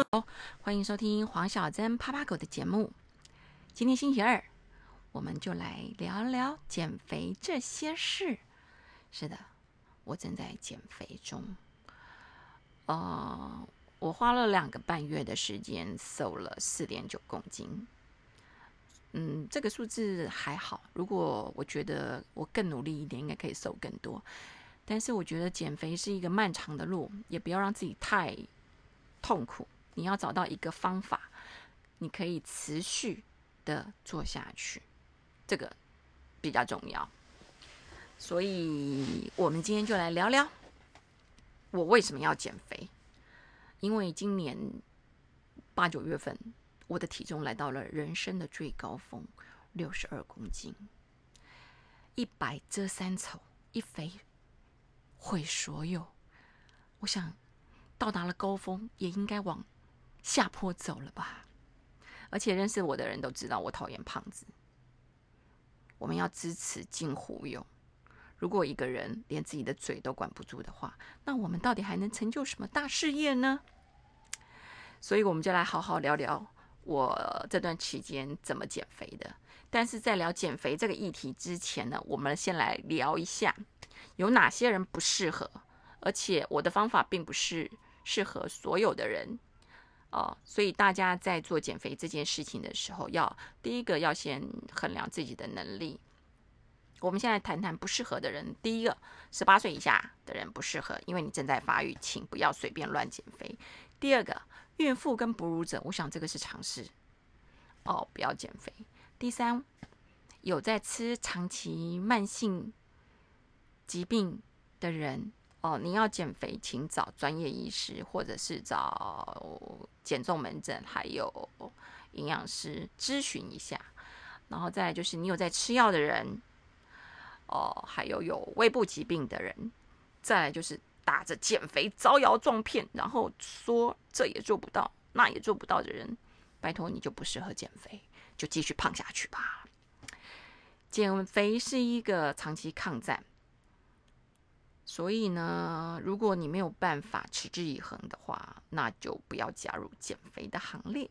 好欢迎收听黄小珍啪啪狗的节目。今天星期二，我们就来聊聊减肥这些事。是的，我正在减肥中。呃，我花了两个半月的时间，瘦了四点九公斤。嗯，这个数字还好。如果我觉得我更努力一点，应该可以瘦更多。但是我觉得减肥是一个漫长的路，也不要让自己太痛苦。你要找到一个方法，你可以持续的做下去，这个比较重要。所以，我们今天就来聊聊我为什么要减肥。因为今年八九月份，我的体重来到了人生的最高峰，六十二公斤。一白遮三丑，一肥毁所有。我想到达了高峰，也应该往下坡走了吧。而且认识我的人都知道，我讨厌胖子。我们要支持金虎勇。如果一个人连自己的嘴都管不住的话，那我们到底还能成就什么大事业呢？所以，我们就来好好聊聊我这段期间怎么减肥的。但是在聊减肥这个议题之前呢，我们先来聊一下有哪些人不适合，而且我的方法并不是适合所有的人哦。所以大家在做减肥这件事情的时候，要第一个要先衡量自己的能力。我们现在谈谈不适合的人。第一个，十八岁以下的人不适合，因为你正在发育，请不要随便乱减肥。第二个，孕妇跟哺乳者，我想这个是常识哦，不要减肥。第三，有在吃长期慢性疾病的人哦，你要减肥，请找专业医师，或者是找减重门诊，还有营养师咨询一下。然后再来就是你有在吃药的人。哦，还有有胃部疾病的人，再来就是打着减肥招摇撞骗，然后说这也做不到，那也做不到的人，拜托你就不适合减肥，就继续胖下去吧。减肥是一个长期抗战，所以呢，如果你没有办法持之以恒的话，那就不要加入减肥的行列。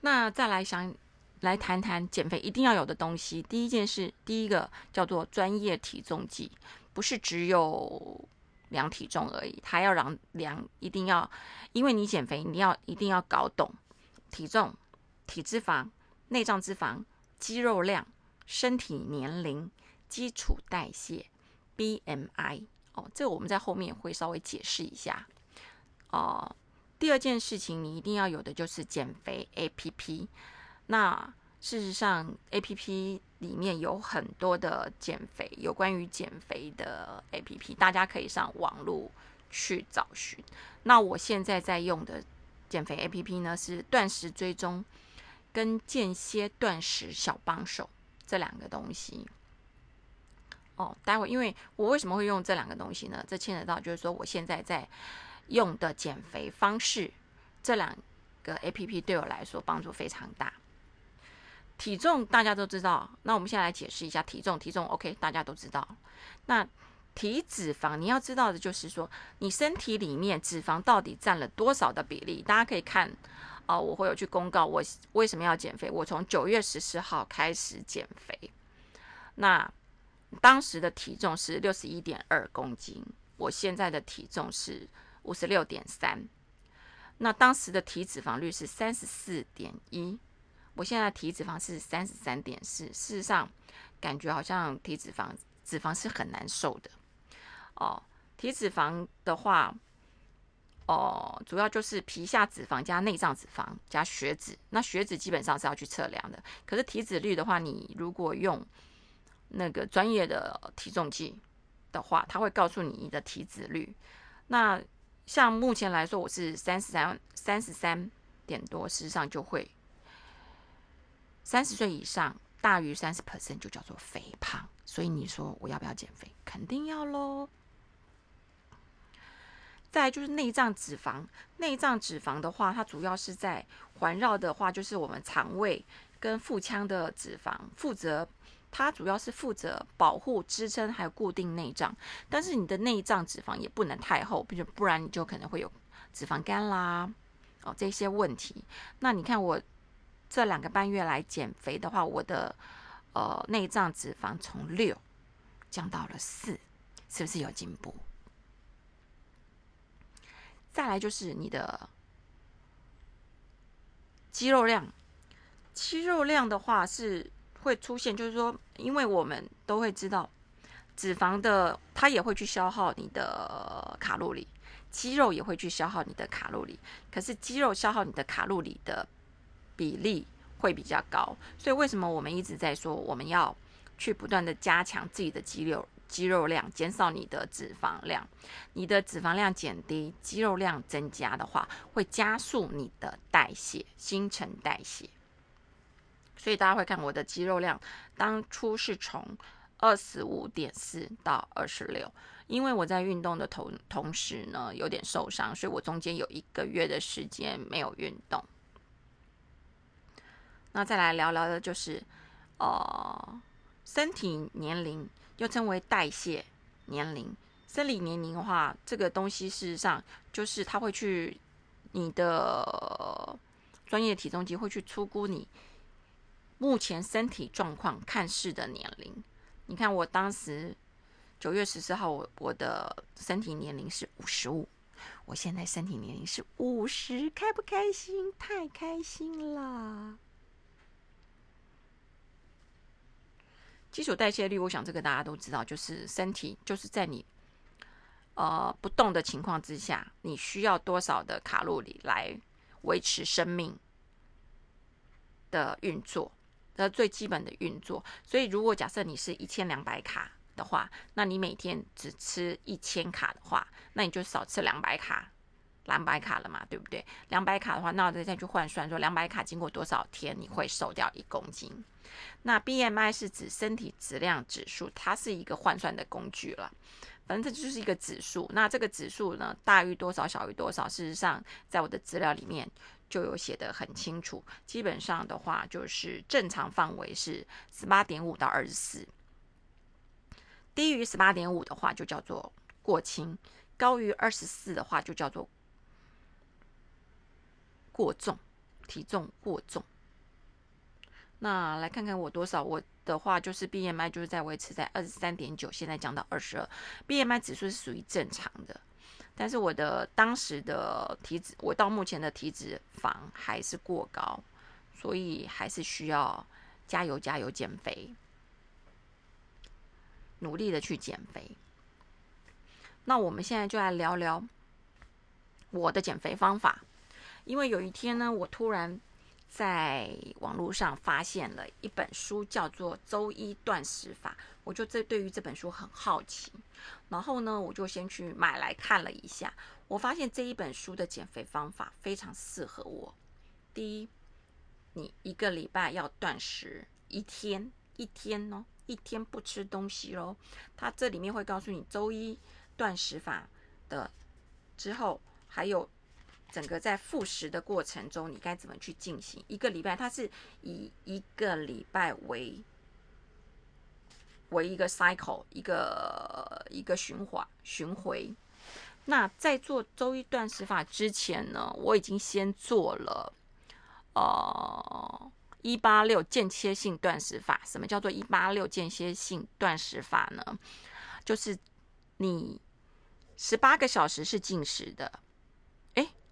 那再来想。来谈谈减肥一定要有的东西。第一件事，第一个叫做专业体重计，不是只有量体重而已，它要量量，一定要，因为你减肥，你要一定要搞懂体重、体脂肪、内脏脂肪、肌肉量、身体年龄、基础代谢、BMI。哦，这个我们在后面会稍微解释一下。哦，第二件事情，你一定要有的就是减肥 APP。那事实上，A P P 里面有很多的减肥有关于减肥的 A P P，大家可以上网络去找寻。那我现在在用的减肥 A P P 呢，是断食追踪跟间歇断食小帮手这两个东西。哦，待会因为我为什么会用这两个东西呢？这牵扯到就是说，我现在在用的减肥方式，这两个 A P P 对我来说帮助非常大。体重大家都知道，那我们现在来解释一下体重。体重 OK，大家都知道。那体脂肪你要知道的就是说，你身体里面脂肪到底占了多少的比例？大家可以看，哦，我会有去公告我为什么要减肥。我从九月十四号开始减肥，那当时的体重是六十一点二公斤，我现在的体重是五十六点三，那当时的体脂肪率是三十四点一。我现在体脂肪是三十三点四，事实上感觉好像体脂肪脂肪是很难受的哦。体脂肪的话，哦，主要就是皮下脂肪加内脏脂肪加血脂。那血脂基本上是要去测量的，可是体脂率的话，你如果用那个专业的体重计的话，它会告诉你你的体脂率。那像目前来说，我是三十三三十三点多，事实上就会。三十岁以上大于三十 percent 就叫做肥胖，所以你说我要不要减肥？肯定要喽。再就是内脏脂肪，内脏脂肪的话，它主要是在环绕的话，就是我们肠胃跟腹腔的脂肪，负责它主要是负责保护、支撑还有固定内脏。但是你的内脏脂肪也不能太厚，不不然你就可能会有脂肪肝啦，哦这些问题。那你看我这两个半月来减肥的话，我的呃内脏脂肪从六降到了四，是不是有进步？再来就是你的肌肉量，肌肉量的话是会出现，就是说，因为我们都会知道，脂肪的它也会去消耗你的卡路里，肌肉也会去消耗你的卡路里，可是肌肉消耗你的卡路里的比例会比较高，所以为什么我们一直在说我们要去不断的加强自己的肌肉？肌肉量减少你的脂肪量，你的脂肪量减低，肌肉量增加的话，会加速你的代谢，新陈代谢。所以大家会看我的肌肉量，当初是从二十五点四到二十六，因为我在运动的同同时呢，有点受伤，所以我中间有一个月的时间没有运动。那再来聊聊的就是，呃，身体年龄。又称为代谢年龄、生理年龄的话，这个东西事实上就是它会去你的专业体重机会去出估你目前身体状况看视的年龄。你看我当时九月十四号，我我的身体年龄是五十五，我现在身体年龄是五十，开不开心？太开心了！基础代谢率，我想这个大家都知道，就是身体就是在你呃不动的情况之下，你需要多少的卡路里来维持生命的运作的最基本的运作。所以，如果假设你是一千两百卡的话，那你每天只吃一千卡的话，那你就少吃两百卡。两百卡了嘛，对不对？两百卡的话，那我再去换算，说两百卡经过多少天你会瘦掉一公斤？那 BMI 是指身体质量指数，它是一个换算的工具了。反正这就是一个指数。那这个指数呢，大于多少，小于多少？事实上，在我的资料里面就有写得很清楚。基本上的话，就是正常范围是十八点五到二十四，低于十八点五的话就叫做过轻，高于二十四的话就叫做。过重，体重过重。那来看看我多少？我的话就是 BMI 就是在维持在二十三点九，现在降到二十二。BMI 指数是属于正常的，但是我的当时的体脂，我到目前的体脂肪还是过高，所以还是需要加油加油减肥，努力的去减肥。那我们现在就来聊聊我的减肥方法。因为有一天呢，我突然在网络上发现了一本书，叫做《周一断食法》，我就这对于这本书很好奇，然后呢，我就先去买来看了一下。我发现这一本书的减肥方法非常适合我。第一，你一个礼拜要断食一天，一天哦，一天不吃东西喽。它这里面会告诉你周一断食法的之后还有。整个在复食的过程中，你该怎么去进行？一个礼拜，它是以一个礼拜为为一个 cycle，一个一个循环巡回。那在做周一断食法之前呢，我已经先做了呃一八六间歇性断食法。什么叫做一八六间歇性断食法呢？就是你十八个小时是进食的。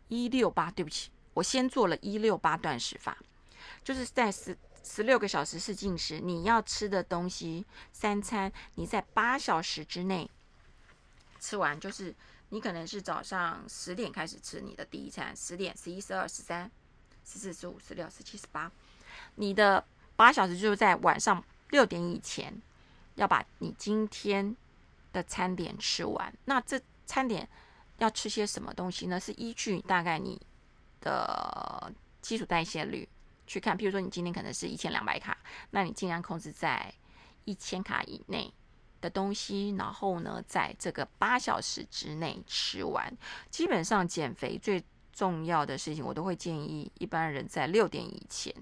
一六八，对不起，我先做了一六八断食法，就是在十十六个小时是进食，你要吃的东西三餐，你在八小时之内吃完，就是你可能是早上十点开始吃你的第一餐，十点、十一、十二、十三、十四、十五、十六、十七、十八，你的八小时就是在晚上六点以前要把你今天的餐点吃完，那这餐点。要吃些什么东西呢？是依据大概你的基础代谢率去看。譬如说，你今天可能是一千两百卡，那你尽量控制在一千卡以内的东西，然后呢，在这个八小时之内吃完。基本上减肥最重要的事情，我都会建议一般人在六点以前。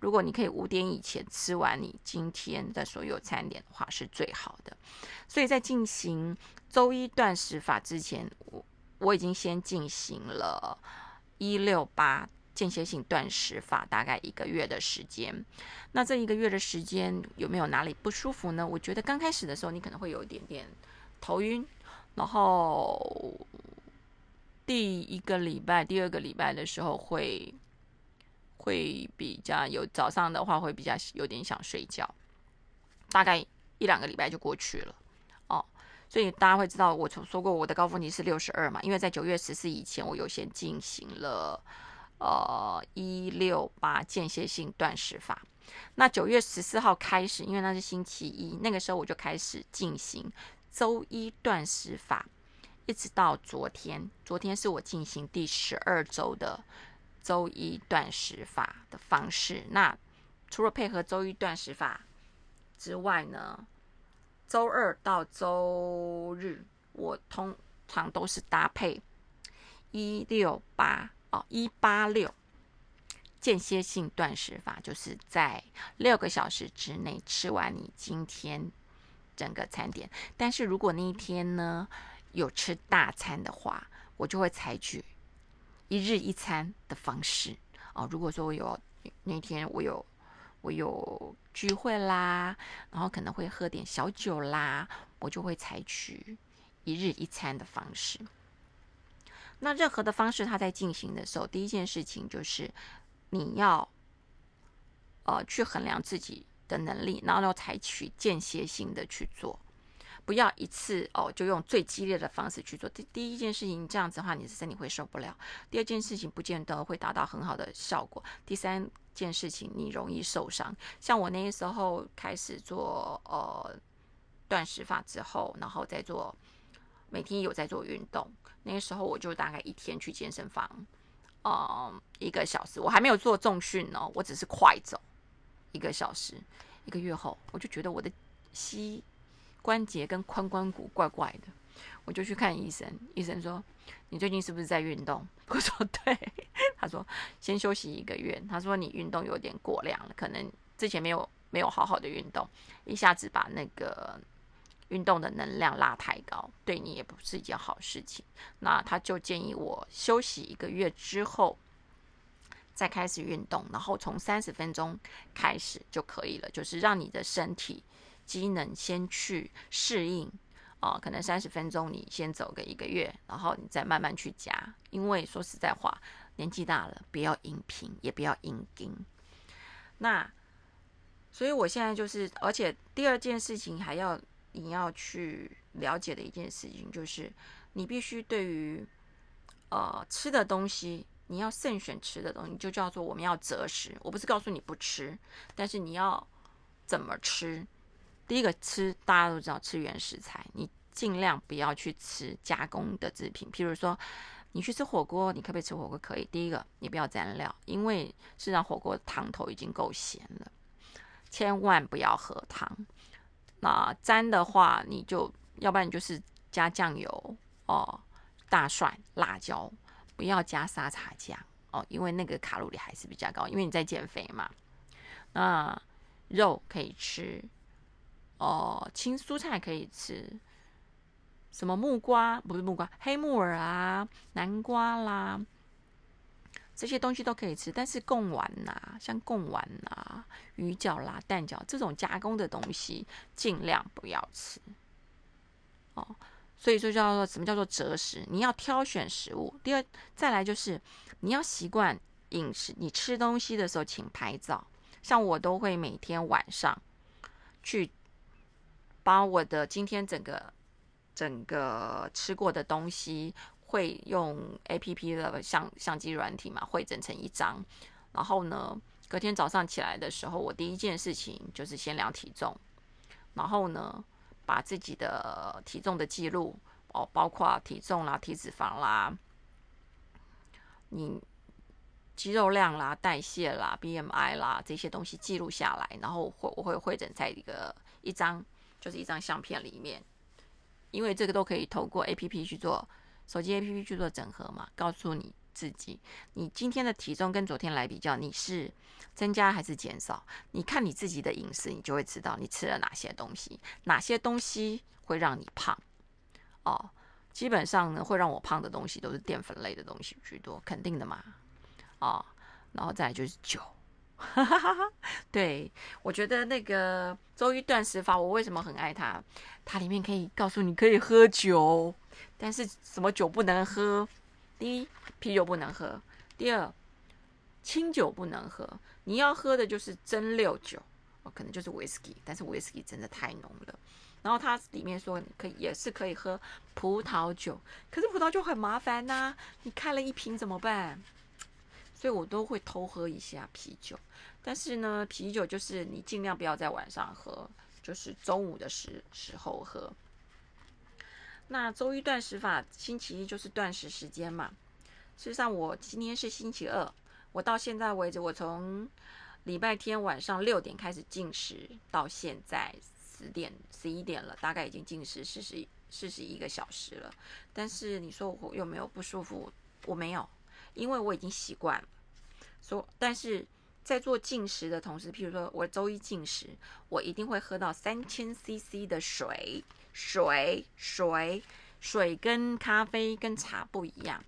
如果你可以五点以前吃完你今天的所有餐点的话，是最好的。所以在进行周一断食法之前，我我已经先进行了一六八间歇性断食法，大概一个月的时间。那这一个月的时间有没有哪里不舒服呢？我觉得刚开始的时候，你可能会有一点点头晕，然后第一个礼拜、第二个礼拜的时候会会比较有早上的话会比较有点想睡觉，大概一两个礼拜就过去了哦。所以大家会知道，我曾说过我的高峰期是六十二嘛，因为在九月十四以前，我有先进行了呃一六八间歇性断食法。那九月十四号开始，因为那是星期一，那个时候我就开始进行周一断食法，一直到昨天，昨天是我进行第十二周的周一断食法的方式。那除了配合周一断食法之外呢？周二到周日，我通常都是搭配一六八哦一八六间歇性断食法，就是在六个小时之内吃完你今天整个餐点。但是如果那一天呢有吃大餐的话，我就会采取一日一餐的方式哦。如果说我有那天我有。我有聚会啦，然后可能会喝点小酒啦，我就会采取一日一餐的方式。那任何的方式，它在进行的时候，第一件事情就是你要呃去衡量自己的能力，然后要采取间歇性的去做。不要一次哦，就用最激烈的方式去做。第第一件事情，这样子的话，你的身体会受不了；第二件事情，不见得会达到很好的效果；第三件事情，你容易受伤。像我那时候开始做呃断食法之后，然后再做每天有在做运动，那个时候我就大概一天去健身房，嗯，一个小时。我还没有做重训哦，我只是快走一个小时。一个月后，我就觉得我的膝。关节跟髋关骨怪怪的，我就去看医生。医生说：“你最近是不是在运动？” 我说：“对。”他说：“先休息一个月。”他说：“你运动有点过量了，可能之前没有没有好好的运动，一下子把那个运动的能量拉太高，对你也不是一件好事情。”那他就建议我休息一个月之后再开始运动，然后从三十分钟开始就可以了，就是让你的身体。机能先去适应啊，可能三十分钟你先走个一个月，然后你再慢慢去加。因为说实在话，年纪大了，不要硬拼，也不要硬盯。那所以我现在就是，而且第二件事情还要你要去了解的一件事情，就是你必须对于呃吃的东西，你要慎选吃的东西，就叫做我们要择食。我不是告诉你不吃，但是你要怎么吃。第一个吃，大家都知道吃原食材，你尽量不要去吃加工的制品。譬如说，你去吃火锅，你可不可以吃火锅？可以。第一个，你不要蘸料，因为事实上火锅汤头已经够咸了，千万不要喝汤。那沾的话，你就要不然你就是加酱油哦，大蒜、辣椒，不要加沙茶酱哦，因为那个卡路里还是比较高，因为你在减肥嘛。那肉可以吃。哦，青蔬菜可以吃，什么木瓜不是木瓜，黑木耳啊，南瓜啦，这些东西都可以吃。但是贡丸呐，像贡丸呐、鱼饺啦、蛋饺这种加工的东西，尽量不要吃。哦，所以说叫做什么叫做择食？你要挑选食物。第二，再来就是你要习惯饮食，你吃东西的时候请拍照。像我都会每天晚上去。把我的今天整个整个吃过的东西，会用 A P P 的相相机软体嘛，汇整成一张。然后呢，隔天早上起来的时候，我第一件事情就是先量体重，然后呢，把自己的体重的记录哦，包括体重啦、体脂肪啦、你肌肉量啦、代谢啦、B M I 啦这些东西记录下来，然后会我会汇整在一个一张。就是一张相片里面，因为这个都可以透过 A P P 去做，手机 A P P 去做整合嘛，告诉你自己，你今天的体重跟昨天来比较，你是增加还是减少？你看你自己的饮食，你就会知道你吃了哪些东西，哪些东西会让你胖。哦，基本上呢，会让我胖的东西都是淀粉类的东西居多，肯定的嘛。哦，然后再来就是酒。对我觉得那个周一断食法，我为什么很爱它？它里面可以告诉你可以喝酒，但是什么酒不能喝？第一，啤酒不能喝；第二，清酒不能喝。你要喝的就是蒸馏酒，哦，可能就是 whisky，但是 whisky 真的太浓了。然后它里面说可以也是可以喝葡萄酒，可是葡萄酒很麻烦呐，你开了一瓶怎么办？所以我都会偷喝一下啤酒，但是呢，啤酒就是你尽量不要在晚上喝，就是中午的时时候喝。那周一断食法，星期一就是断食时间嘛。事实上，我今天是星期二，我到现在为止，我从礼拜天晚上六点开始进食，到现在十点十一点了，大概已经进食四十四十一个小时了。但是你说我有没有不舒服？我没有。因为我已经习惯了，说，但是在做进食的同时，譬如说我周一进食，我一定会喝到三千 CC 的水，水，水，水跟咖啡跟茶不一样。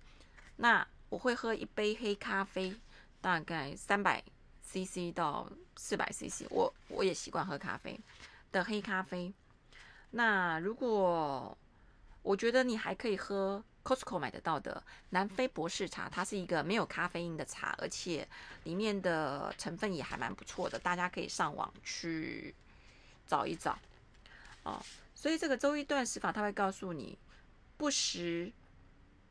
那我会喝一杯黑咖啡，大概三百 CC 到四百 CC。我我也习惯喝咖啡的黑咖啡。那如果我觉得你还可以喝。Costco 买得到的南非博士茶，它是一个没有咖啡因的茶，而且里面的成分也还蛮不错的，大家可以上网去找一找哦。所以这个周一断食法，它会告诉你不食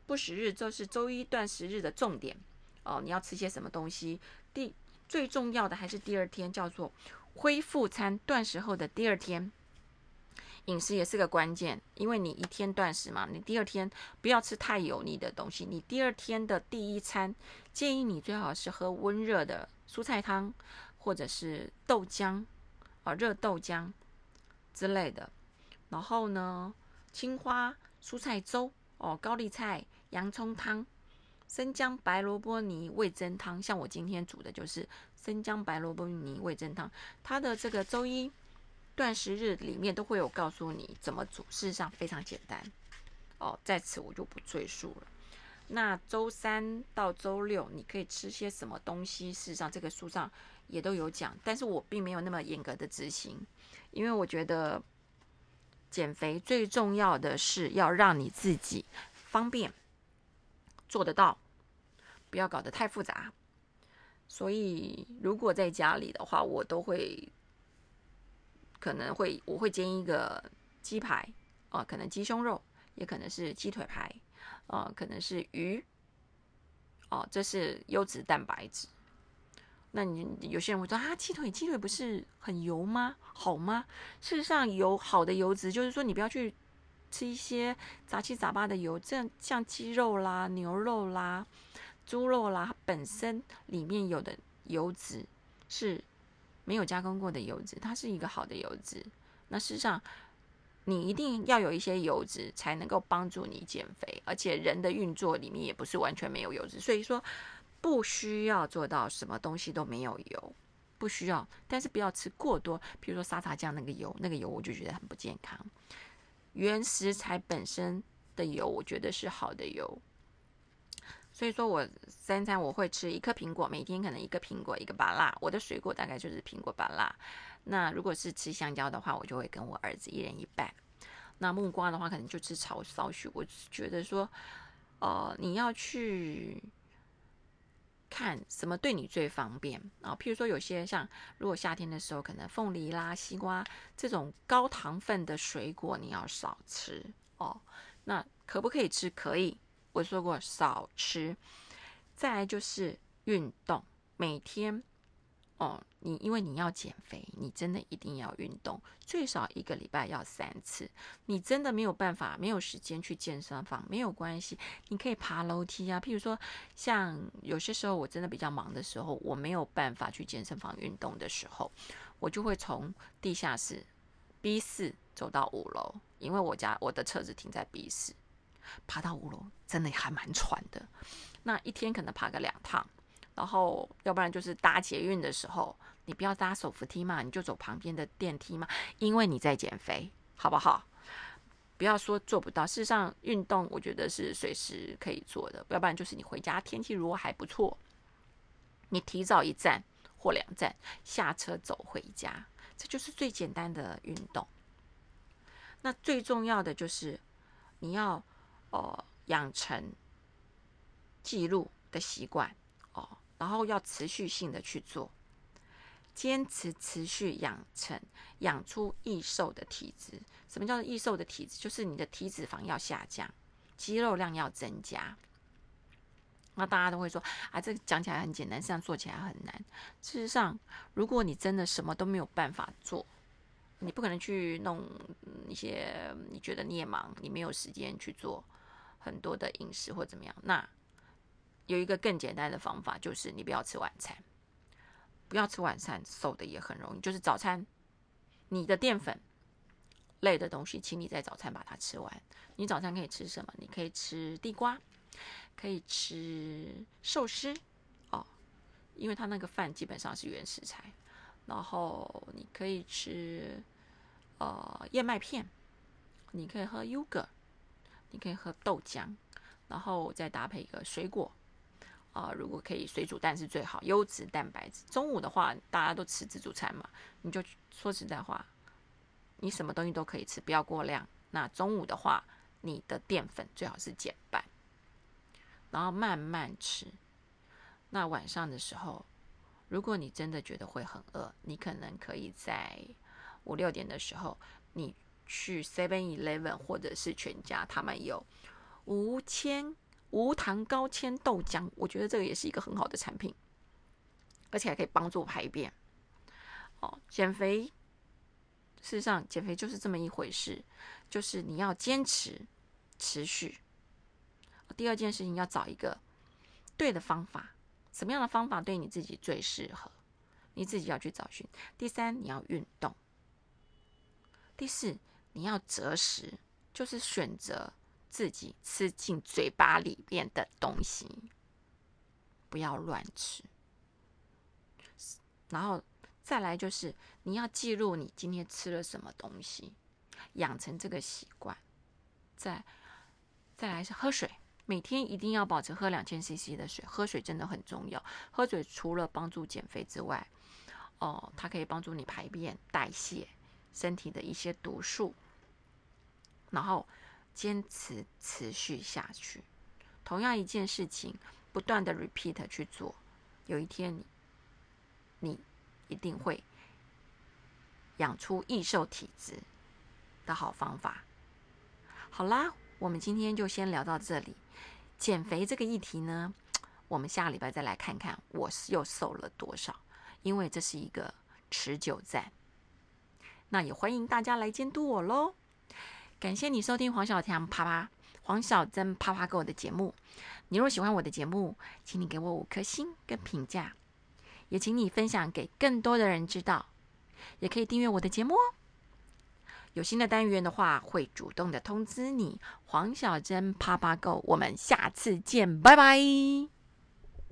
不食日，这是周一断食日的重点哦。你要吃些什么东西？第最重要的还是第二天，叫做恢复餐，断食后的第二天。饮食也是个关键，因为你一天断食嘛，你第二天不要吃太油腻的东西。你第二天的第一餐，建议你最好是喝温热的蔬菜汤，或者是豆浆啊，热豆浆之类的。然后呢，青花蔬菜粥哦，高丽菜洋葱汤，生姜白萝卜泥味增汤。像我今天煮的就是生姜白萝卜泥味增汤，它的这个周一。断食日里面都会有告诉你怎么煮，事实上非常简单哦，在此我就不赘述了。那周三到周六你可以吃些什么东西？事实上这个书上也都有讲，但是我并没有那么严格的执行，因为我觉得减肥最重要的是要让你自己方便做得到，不要搞得太复杂。所以如果在家里的话，我都会。可能会我会煎一个鸡排，哦，可能鸡胸肉，也可能是鸡腿排，哦，可能是鱼，哦，这是优质蛋白质。那你有些人会说啊，鸡腿鸡腿不是很油吗？好吗？事实上，有好的油脂，就是说你不要去吃一些杂七杂八的油，这样像鸡肉啦、牛肉啦、猪肉啦，本身里面有的油脂是。没有加工过的油脂，它是一个好的油脂。那事实上，你一定要有一些油脂才能够帮助你减肥，而且人的运作里面也不是完全没有油脂，所以说不需要做到什么东西都没有油，不需要。但是不要吃过多，比如说沙茶酱那个油，那个油我就觉得很不健康。原食材本身的油，我觉得是好的油。所以说我三餐我会吃一颗苹果，每天可能一个苹果，一个芭辣。我的水果大概就是苹果、芭辣。那如果是吃香蕉的话，我就会跟我儿子一人一半。那木瓜的话，可能就吃炒少许。我觉得说，呃，你要去看什么对你最方便啊。譬如说，有些像如果夏天的时候，可能凤梨啦、西瓜这种高糖分的水果，你要少吃哦。那可不可以吃？可以。我说过少吃，再来就是运动，每天哦，你因为你要减肥，你真的一定要运动，最少一个礼拜要三次。你真的没有办法，没有时间去健身房，没有关系，你可以爬楼梯啊。譬如说，像有些时候我真的比较忙的时候，我没有办法去健身房运动的时候，我就会从地下室 B 四走到五楼，因为我家我的车子停在 B 四。爬到五楼真的还蛮喘的，那一天可能爬个两趟，然后要不然就是搭捷运的时候，你不要搭手扶梯嘛，你就走旁边的电梯嘛，因为你在减肥，好不好？不要说做不到。事实上，运动我觉得是随时可以做的。要不然就是你回家天气如果还不错，你提早一站或两站下车走回家，这就是最简单的运动。那最重要的就是你要哦养成记录的习惯，然后要持续性的去做。坚持持续养成，养出易瘦的体质。什么叫做易瘦的体质？就是你的体脂肪要下降，肌肉量要增加。那大家都会说啊，这个讲起来很简单，实际上做起来很难。事实上，如果你真的什么都没有办法做，你不可能去弄一些你觉得你也忙，你没有时间去做很多的饮食或怎么样。那有一个更简单的方法，就是你不要吃晚餐。不要吃晚餐，瘦的也很容易。就是早餐，你的淀粉类的东西，请你在早餐把它吃完。你早餐可以吃什么？你可以吃地瓜，可以吃寿司哦，因为它那个饭基本上是原食材。然后你可以吃呃燕麦片，你可以喝 yogurt，你可以喝豆浆，然后再搭配一个水果。啊，如果可以水煮蛋是最好，优质蛋白质。中午的话，大家都吃自助餐嘛，你就说实在话，你什么东西都可以吃，不要过量。那中午的话，你的淀粉最好是减半，然后慢慢吃。那晚上的时候，如果你真的觉得会很饿，你可能可以在五六点的时候，你去 Seven Eleven 或者是全家，他们有无铅。无糖高纤豆浆，我觉得这个也是一个很好的产品，而且还可以帮助排便。哦，减肥，事实上减肥就是这么一回事，就是你要坚持、持续。第二件事情要找一个对的方法，什么样的方法对你自己最适合，你自己要去找寻。第三，你要运动。第四，你要择食，就是选择。自己吃进嘴巴里面的东西，不要乱吃。然后再来就是你要记录你今天吃了什么东西，养成这个习惯。再再来是喝水，每天一定要保持喝两千 CC 的水。喝水真的很重要。喝水除了帮助减肥之外，哦，它可以帮助你排便、代谢身体的一些毒素。然后。坚持持续下去，同样一件事情，不断的 repeat 去做，有一天你，你一定会养出易瘦体质的好方法。好啦，我们今天就先聊到这里。减肥这个议题呢，我们下礼拜再来看看我是又瘦了多少，因为这是一个持久战。那也欢迎大家来监督我喽。感谢你收听黄小强啪啪黄小珍啪啪狗的节目。你若喜欢我的节目，请你给我五颗星跟评价，也请你分享给更多的人知道。也可以订阅我的节目哦。有新的单元的话，会主动的通知你。黄小珍啪啪狗，我们下次见，拜拜。